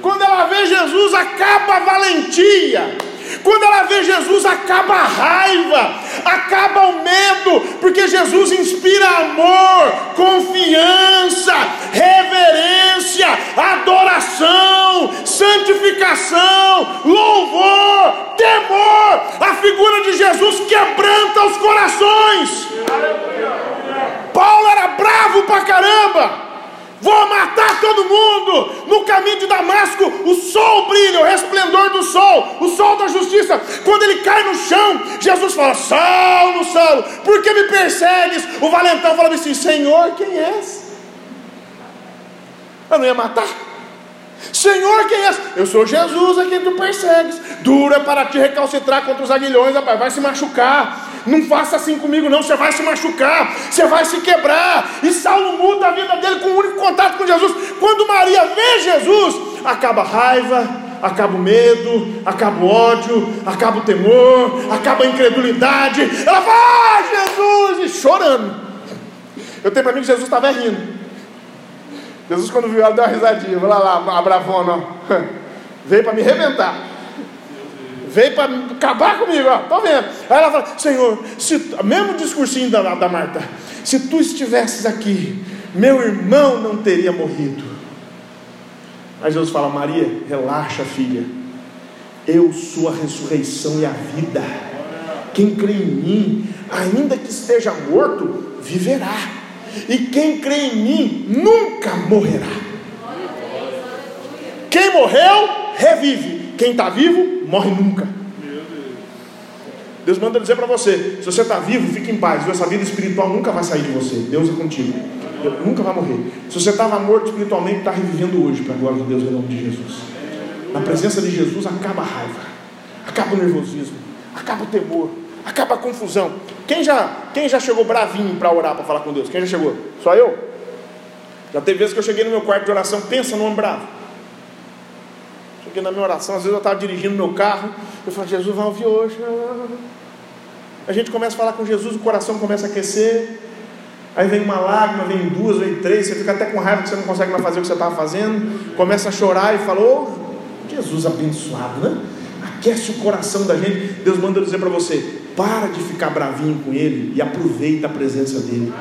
Quando ela vê Jesus, acaba a valentia. Quando ela vê Jesus, acaba a raiva, acaba o medo, porque Jesus inspira amor, confiança, reverência, adoração, santificação, louvor, temor. A figura de Jesus quebranta os corações. Paulo era bravo pra caramba. Vou matar todo mundo. No caminho de Damasco, o sol brilha, o resplendor do sol, o sol da justiça. Quando ele cai no chão, Jesus fala: Saulo, Saulo, por que me persegues? O valentão fala assim: Senhor, quem és? Eu não ia matar. Senhor, quem és? Eu sou Jesus a quem tu persegues. Duro é para te recalcitrar contra os aguilhões, rapaz, vai se machucar. Não faça assim comigo, não. Você vai se machucar, você vai se quebrar. E Saulo muda a vida dele com um único contato com Jesus. Quando Maria vê Jesus, acaba a raiva, acaba o medo, acaba o ódio, acaba o temor, acaba a incredulidade. Ela vai, ah, Jesus, e chorando. Eu tenho para mim que Jesus estava rindo. Jesus, quando viu ela, deu uma risadinha. Vai lá, a bravona, veio para me arrebentar. Veio para acabar comigo. Tô vendo. Aí ela fala: Senhor, se, mesmo discursinho da, da Marta, se tu estivesses aqui, meu irmão não teria morrido. Mas Jesus fala: Maria, relaxa, filha. Eu sou a ressurreição e a vida. Quem crê em mim, ainda que esteja morto, viverá. E quem crê em mim nunca morrerá. Quem morreu, revive. Quem está vivo, morre nunca. Deus manda dizer para você: se você está vivo, fique em paz. Essa vida espiritual nunca vai sair de você. Deus é contigo. Deus nunca vai morrer. Se você estava morto espiritualmente, está revivendo hoje, para a glória de Deus, em nome de Jesus. Na presença de Jesus acaba a raiva, acaba o nervosismo, acaba o temor, acaba a confusão. Quem já, quem já chegou bravinho para orar, para falar com Deus? Quem já chegou? Só eu? Já teve vezes que eu cheguei no meu quarto de oração, pensa no homem bravo. Cheguei na minha oração, às vezes eu estava dirigindo meu carro, eu falei, Jesus vai ouvir hoje. A gente começa a falar com Jesus, o coração começa a aquecer. Aí vem uma lágrima, vem duas, vem três, você fica até com raiva que você não consegue mais fazer o que você estava fazendo. Começa a chorar e fala, oh, Jesus abençoado, né? Aquece o coração da gente. Deus manda dizer para você: para de ficar bravinho com Ele e aproveita a presença dEle.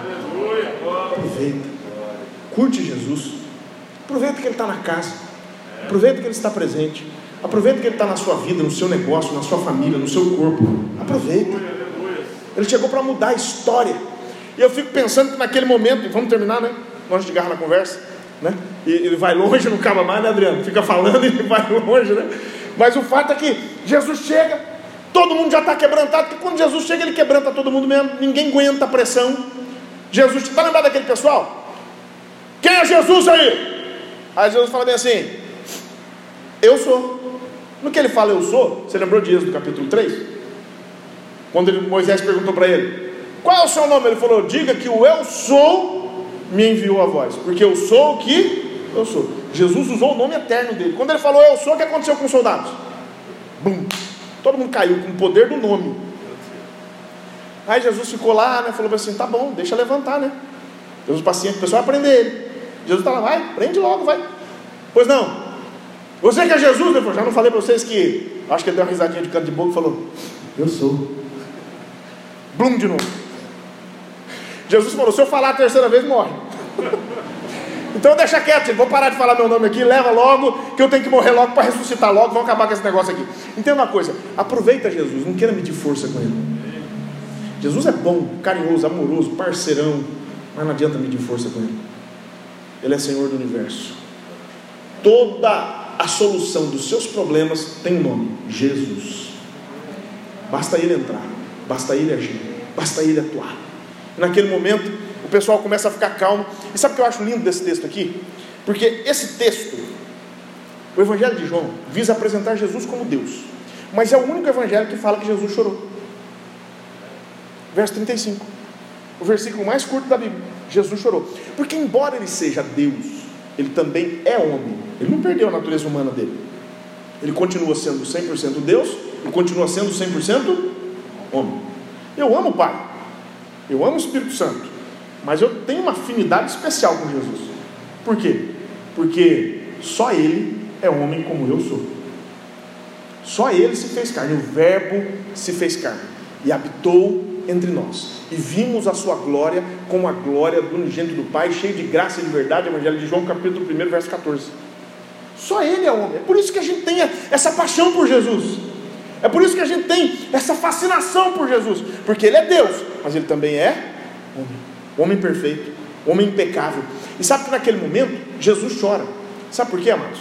Aproveita. Curte Jesus. Aproveita que Ele está na casa. Aproveita que Ele está presente. Aproveita que Ele está na sua vida, no seu negócio, na sua família, no seu corpo. Aproveita. Ele chegou para mudar a história. E eu fico pensando que naquele momento, vamos terminar, né? Nós de garra na conversa, né? E ele vai longe, não acaba mais, né, Adriano? Fica falando e vai longe, né? Mas o fato é que Jesus chega, todo mundo já está quebrantado, porque quando Jesus chega, ele quebranta todo mundo mesmo, ninguém aguenta a pressão. Jesus, está lembrado daquele pessoal? Quem é Jesus aí? Aí Jesus fala bem assim: Eu sou. No que ele fala eu sou, você lembrou de Êxodo capítulo 3? Quando ele, Moisés perguntou para ele: Qual é o seu nome? Ele falou: Diga que o eu sou me enviou a voz, porque eu sou o que eu sou. Jesus usou o nome eterno dele. Quando ele falou eu sou, o que aconteceu com os soldados? Bum! Todo mundo caiu com o poder do nome. Aí Jesus ficou lá, né? Falou assim: Tá bom, deixa levantar, né? Jesus paciente, o pessoal vai prender ele. Jesus está lá, vai, prende logo, vai. Pois não. Você que é Jesus, né? já não falei para vocês que. Acho que ele deu uma risadinha de canto de boca e falou: Eu sou. Blum de novo. Jesus falou: se eu falar a terceira vez, morre. então deixa quieto, vou parar de falar meu nome aqui, leva logo, que eu tenho que morrer logo para ressuscitar logo, vamos acabar com esse negócio aqui. Entenda uma coisa, aproveita Jesus, não queira medir força com ele. Jesus é bom, carinhoso, amoroso, parceirão, mas não adianta medir força com ele. Ele é Senhor do universo. Toda a solução dos seus problemas tem um nome: Jesus. Basta ele entrar, basta ele agir, basta ele atuar. Naquele momento, o pessoal começa a ficar calmo. E sabe o que eu acho lindo desse texto aqui? Porque esse texto, o Evangelho de João, visa apresentar Jesus como Deus. Mas é o único evangelho que fala que Jesus chorou. Verso 35. O versículo mais curto da Bíblia. Jesus chorou. Porque, embora ele seja Deus, ele também é homem. Ele não perdeu a natureza humana dele. Ele continua sendo 100% Deus e continua sendo 100% homem. Eu amo o Pai. Eu amo o Espírito Santo. Mas eu tenho uma afinidade especial com Jesus. Por quê? Porque só Ele é homem como eu sou. Só Ele se fez carne. O Verbo se fez carne e habitou entre nós. E vimos a sua glória como a glória do unigênito do Pai, cheio de graça e de verdade. Evangelho de João, capítulo 1, verso 14. Só Ele é homem. É por isso que a gente tem essa paixão por Jesus. É por isso que a gente tem essa fascinação por Jesus. Porque Ele é Deus, mas Ele também é homem. Homem perfeito, homem impecável. E sabe que naquele momento, Jesus chora. Sabe por quê, amados?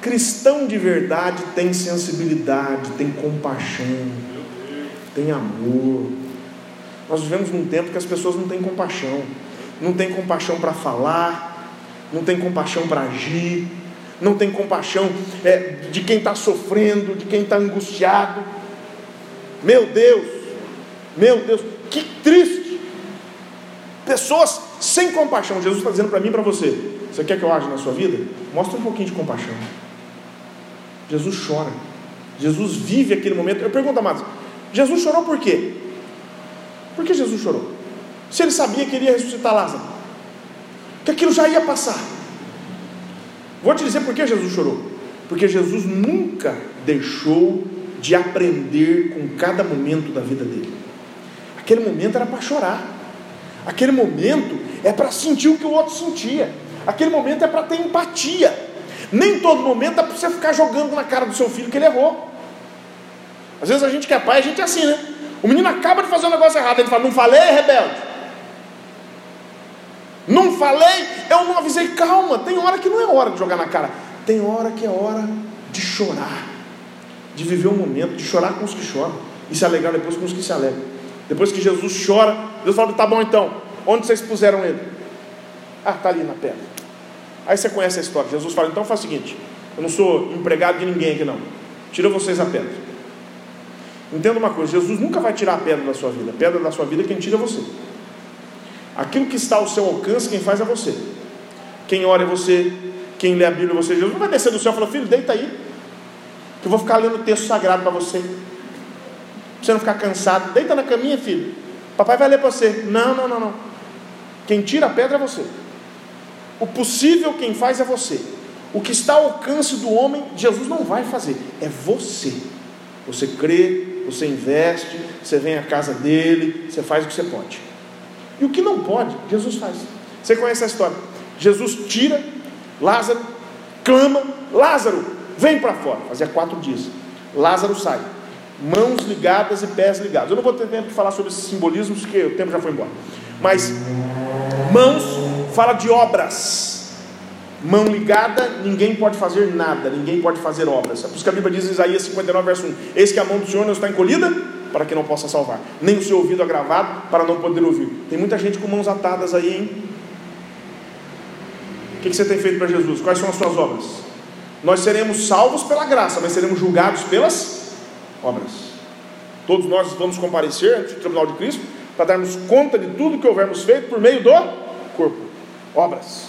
Cristão de verdade tem sensibilidade, tem compaixão, tem amor. Nós vivemos num tempo que as pessoas não têm compaixão, não têm compaixão para falar, não têm compaixão para agir, não tem compaixão é, de quem está sofrendo, de quem está angustiado. Meu Deus, meu Deus, que triste. Pessoas sem compaixão. Jesus está dizendo para mim e para você: você quer que eu age na sua vida? Mostra um pouquinho de compaixão. Jesus chora. Jesus vive aquele momento. Eu pergunto, amados, Jesus chorou por quê? Por que Jesus chorou? Se ele sabia que iria ressuscitar Lázaro, que aquilo já ia passar. Vou te dizer por que Jesus chorou. Porque Jesus nunca deixou de aprender com cada momento da vida dele. Aquele momento era para chorar. Aquele momento é para sentir o que o outro sentia. Aquele momento é para ter empatia. Nem todo momento é para você ficar jogando na cara do seu filho que ele errou. Às vezes a gente que é pai, a gente é assim, né? O menino acaba de fazer um negócio errado, ele fala, não falei, rebelde. Não falei, eu não avisei. Calma, tem hora que não é hora de jogar na cara. Tem hora que é hora de chorar. De viver um momento, de chorar com os que choram. E se alegrar depois com os que se alegram. Depois que Jesus chora, Deus fala: tá bom então, onde vocês puseram ele? Ah, está ali na pedra. Aí você conhece a história. Jesus fala: então faz o seguinte: eu não sou empregado de ninguém aqui não. Tira vocês a pedra. Entenda uma coisa: Jesus nunca vai tirar a pedra da sua vida. A pedra da sua vida é quem tira você. Aquilo que está ao seu alcance, quem faz é você. Quem ora é você, quem lê a Bíblia é você. Jesus não vai descer do céu e falar, filho, deita aí, que eu vou ficar lendo o texto sagrado para você. Pra você não ficar cansado. Deita na caminha, filho. Papai vai ler para você. Não, não, não, não. Quem tira a pedra é você. O possível quem faz é você. O que está ao alcance do homem, Jesus não vai fazer. É você. Você crê, você investe, você vem à casa dele, você faz o que você pode. E o que não pode, Jesus faz. Você conhece a história? Jesus tira Lázaro, clama: Lázaro, vem para fora. Fazia quatro dias. Lázaro sai. Mãos ligadas e pés ligados. Eu não vou ter tempo de falar sobre esses simbolismos, porque o tempo já foi embora. Mas mãos fala de obras. Mão ligada, ninguém pode fazer nada, ninguém pode fazer obras. É por isso que a Bíblia diz em Isaías 59, verso 1: Eis que a mão do Senhor não está encolhida para que não possa salvar, nem o seu ouvido agravado para não poder ouvir. Tem muita gente com mãos atadas aí, hein? O que você tem feito para Jesus? Quais são as suas obras? Nós seremos salvos pela graça, mas seremos julgados pelas obras. Todos nós vamos comparecer ante o tribunal de Cristo para darmos conta de tudo que houvermos feito por meio do corpo. Obras.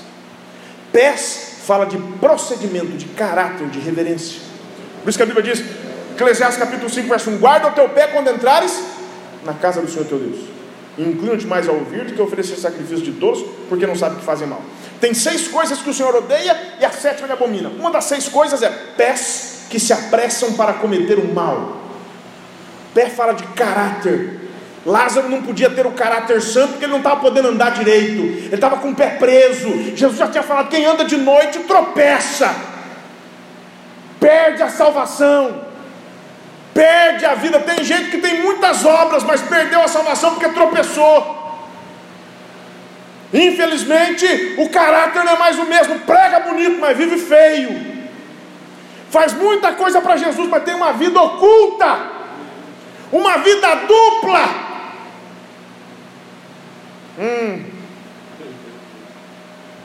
Pés fala de procedimento, de caráter, de reverência. Por isso que a Bíblia diz, Eclesiastes capítulo 5, verso 1: Guarda o teu pé quando entrares na casa do Senhor teu Deus. Inclina-te mais a ouvir do que oferecer sacrifício de todos, porque não sabe que fazem mal. Tem seis coisas que o Senhor odeia e a sétima ele abomina. Uma das seis coisas é pés que se apressam para cometer o mal. Pé fala de caráter. Lázaro não podia ter o caráter santo porque ele não estava podendo andar direito. Ele estava com o pé preso. Jesus já tinha falado: quem anda de noite tropeça, perde a salvação, perde a vida. Tem gente que tem muitas obras, mas perdeu a salvação porque tropeçou. Infelizmente, o caráter não é mais o mesmo. Prega bonito, mas vive feio. Faz muita coisa para Jesus, mas tem uma vida oculta, uma vida dupla. Hum.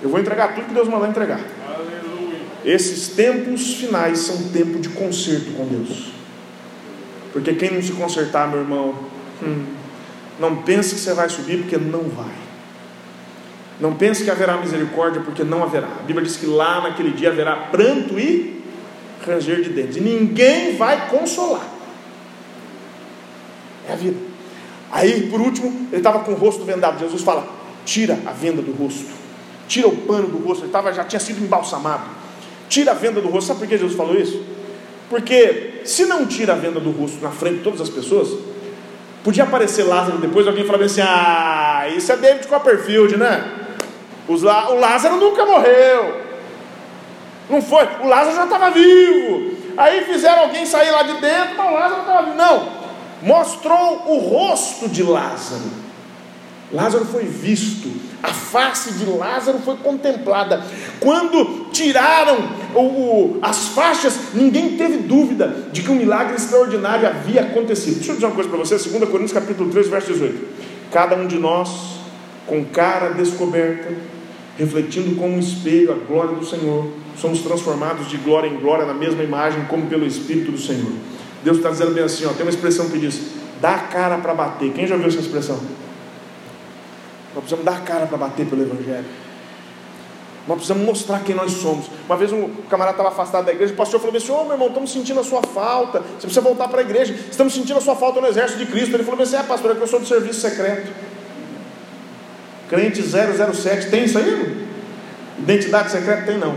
Eu vou entregar tudo que Deus mandar entregar. Aleluia. Esses tempos finais são tempo de conserto com Deus. Porque quem não se consertar, meu irmão, hum, não pense que você vai subir, porque não vai. Não pense que haverá misericórdia, porque não haverá. A Bíblia diz que lá naquele dia haverá pranto e ranger de dentes. E ninguém vai consolar. É a vida. Aí, por último, ele estava com o rosto vendado. Jesus fala: tira a venda do rosto, tira o pano do rosto. Ele tava, já tinha sido embalsamado. Tira a venda do rosto. Sabe por que Jesus falou isso? Porque se não tira a venda do rosto na frente de todas as pessoas, podia aparecer Lázaro depois, alguém falava assim: ah, isso é David Copperfield, né? O Lázaro nunca morreu. Não foi, o Lázaro já estava vivo. Aí fizeram alguém sair lá de dentro, mas o Lázaro estava vivo. Não, mostrou o rosto de Lázaro. Lázaro foi visto, a face de Lázaro foi contemplada. Quando tiraram o, o, as faixas, ninguém teve dúvida de que um milagre extraordinário havia acontecido. Deixa eu dizer uma coisa para você, 2 Coríntios capítulo 3, verso 18. Cada um de nós, com cara descoberta, refletindo como um espelho a glória do Senhor, somos transformados de glória em glória na mesma imagem, como pelo Espírito do Senhor. Deus está dizendo bem assim: ó, tem uma expressão que diz: dá a cara para bater. Quem já ouviu essa expressão? Nós precisamos dar a cara para bater pelo Evangelho. Nós precisamos mostrar quem nós somos. Uma vez um camarada estava afastado da igreja, o pastor falou assim: Ô oh, meu irmão, estamos sentindo a sua falta. Você precisa voltar para a igreja. Estamos sentindo a sua falta no exército de Cristo. Ele falou assim: É, pastor, é que eu sou do serviço secreto. Crente 007, tem isso aí? Identidade secreta? Tem não.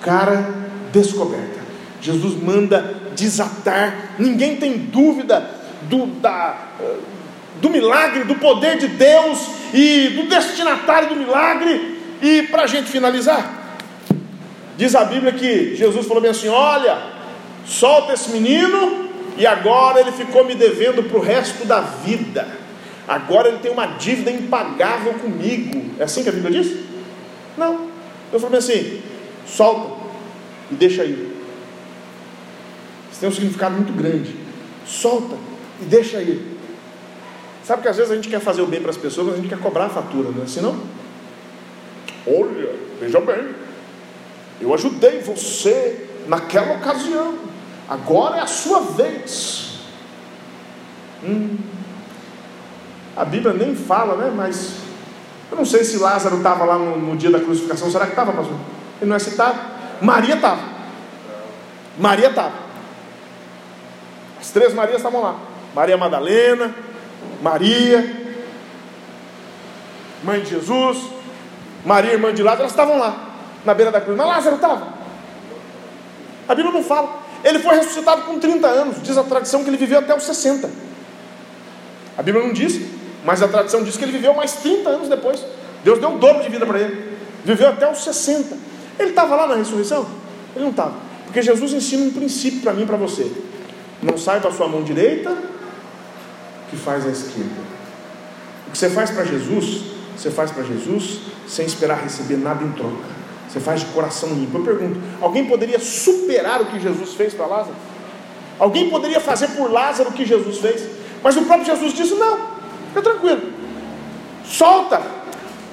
Cara descoberta. Jesus manda desatar, ninguém tem dúvida do, da, do milagre, do poder de Deus e do destinatário do milagre. E para a gente finalizar, diz a Bíblia que Jesus falou bem assim: Olha, solta esse menino, e agora ele ficou me devendo para o resto da vida. Agora ele tem uma dívida impagável comigo. É assim que a Bíblia diz? Não. Eu falei assim: solta e deixa ir. Tem um significado muito grande. Solta e deixa ir. Sabe que às vezes a gente quer fazer o bem para as pessoas, mas a gente quer cobrar a fatura, não é assim não? Olha, veja bem, eu ajudei você naquela ocasião, agora é a sua vez. Hum, a Bíblia nem fala, né? Mas eu não sei se Lázaro estava lá no, no, dia da crucificação. Será que estava, pastor? Ele não é citado. Maria estava. Maria estava. As três Marias estavam lá. Maria Madalena, Maria, mãe de Jesus, Maria, irmã de Lázaro, elas estavam lá, na beira da cruz. Mas Lázaro estava. A Bíblia não fala. Ele foi ressuscitado com 30 anos. Diz a tradição que ele viveu até os 60. A Bíblia não diz. Mas a tradição diz que ele viveu mais 30 anos depois. Deus deu o dobro de vida para ele. Viveu até os 60. Ele estava lá na ressurreição? Ele não estava. Porque Jesus ensina um princípio para mim e para você. Não saiba a sua mão direita, que faz a esquerda. O que você faz para Jesus, você faz para Jesus sem esperar receber nada em troca. Você faz de coração limpo. Eu pergunto: alguém poderia superar o que Jesus fez para Lázaro? Alguém poderia fazer por Lázaro o que Jesus fez? Mas o próprio Jesus disse: não, fica tranquilo, solta,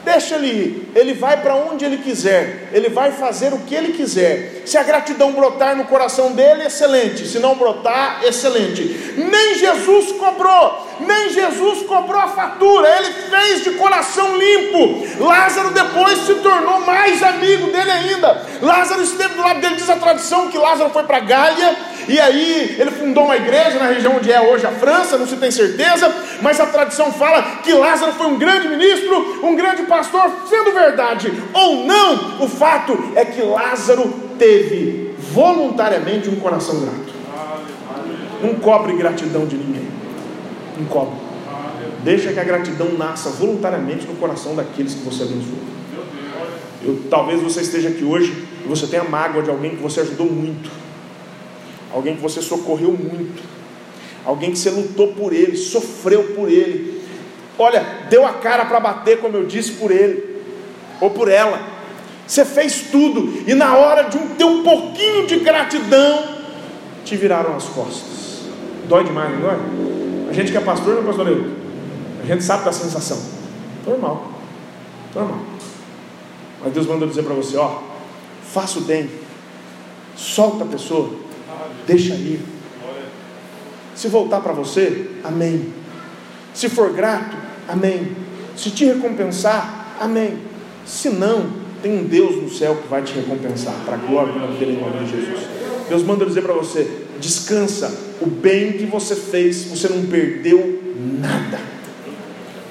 deixa ele ir. Ele vai para onde ele quiser, ele vai fazer o que ele quiser. Se a gratidão brotar no coração dele, excelente. Se não brotar, excelente. Nem Jesus cobrou, nem Jesus cobrou a fatura, ele fez de coração limpo. Lázaro depois se tornou mais amigo dele ainda. Lázaro esteve do lado dele, diz a tradição que Lázaro foi para Gália, e aí ele fundou uma igreja na região onde é hoje a França, não se tem certeza, mas a tradição fala que Lázaro foi um grande ministro, um grande pastor, sendo verdade ou não, o fato é que Lázaro teve voluntariamente um coração grato. Não cobre gratidão de ninguém. Não cobre. Deixa que a gratidão nasça voluntariamente no coração daqueles que você abençoou. Eu, talvez você esteja aqui hoje e você tenha mágoa de alguém que você ajudou muito, alguém que você socorreu muito, alguém que você lutou por ele, sofreu por ele. Olha, deu a cara para bater, como eu disse, por ele ou por ela. Você fez tudo e na hora de um, ter um pouquinho de gratidão, te viraram as costas. Dói demais, não dói? A gente que é pastor, não é pastor? A gente sabe da sensação. Normal. Normal. Mas Deus mandou dizer para você, ó, faça o bem, solta a pessoa, deixa ir. Se voltar para você, amém. Se for grato, amém. Se te recompensar, amém. Se não, tem um Deus no céu que vai te recompensar, para a glória do nome dele em nome de Jesus. Deus manda dizer para você: descansa, o bem que você fez, você não perdeu nada.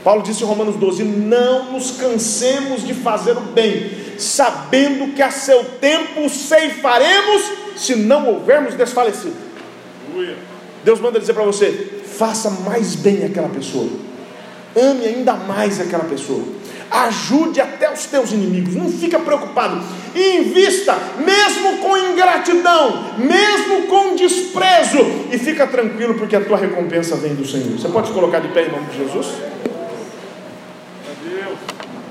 Paulo disse em Romanos 12: Não nos cansemos de fazer o bem, sabendo que a seu tempo ceifaremos, se não houvermos desfalecido. Deus manda dizer para você: faça mais bem aquela pessoa, ame ainda mais aquela pessoa ajude até os teus inimigos, não fica preocupado, invista, mesmo com ingratidão, mesmo com desprezo, e fica tranquilo, porque a tua recompensa vem do Senhor. Você pode se colocar de pé em nome de Jesus?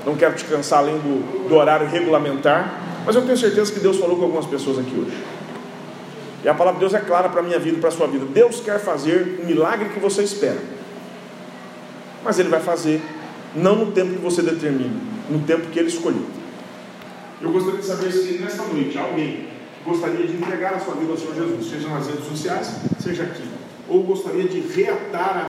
Não quero te cansar além do, do horário regulamentar, mas eu tenho certeza que Deus falou com algumas pessoas aqui hoje. E a palavra de Deus é clara para a minha vida e para a sua vida. Deus quer fazer o milagre que você espera. Mas Ele vai fazer não no tempo que você determina, no tempo que Ele escolheu. Eu gostaria de saber se nesta noite alguém gostaria de entregar a sua vida ao Senhor Jesus, seja nas redes sociais, seja aqui, ou gostaria de reatar a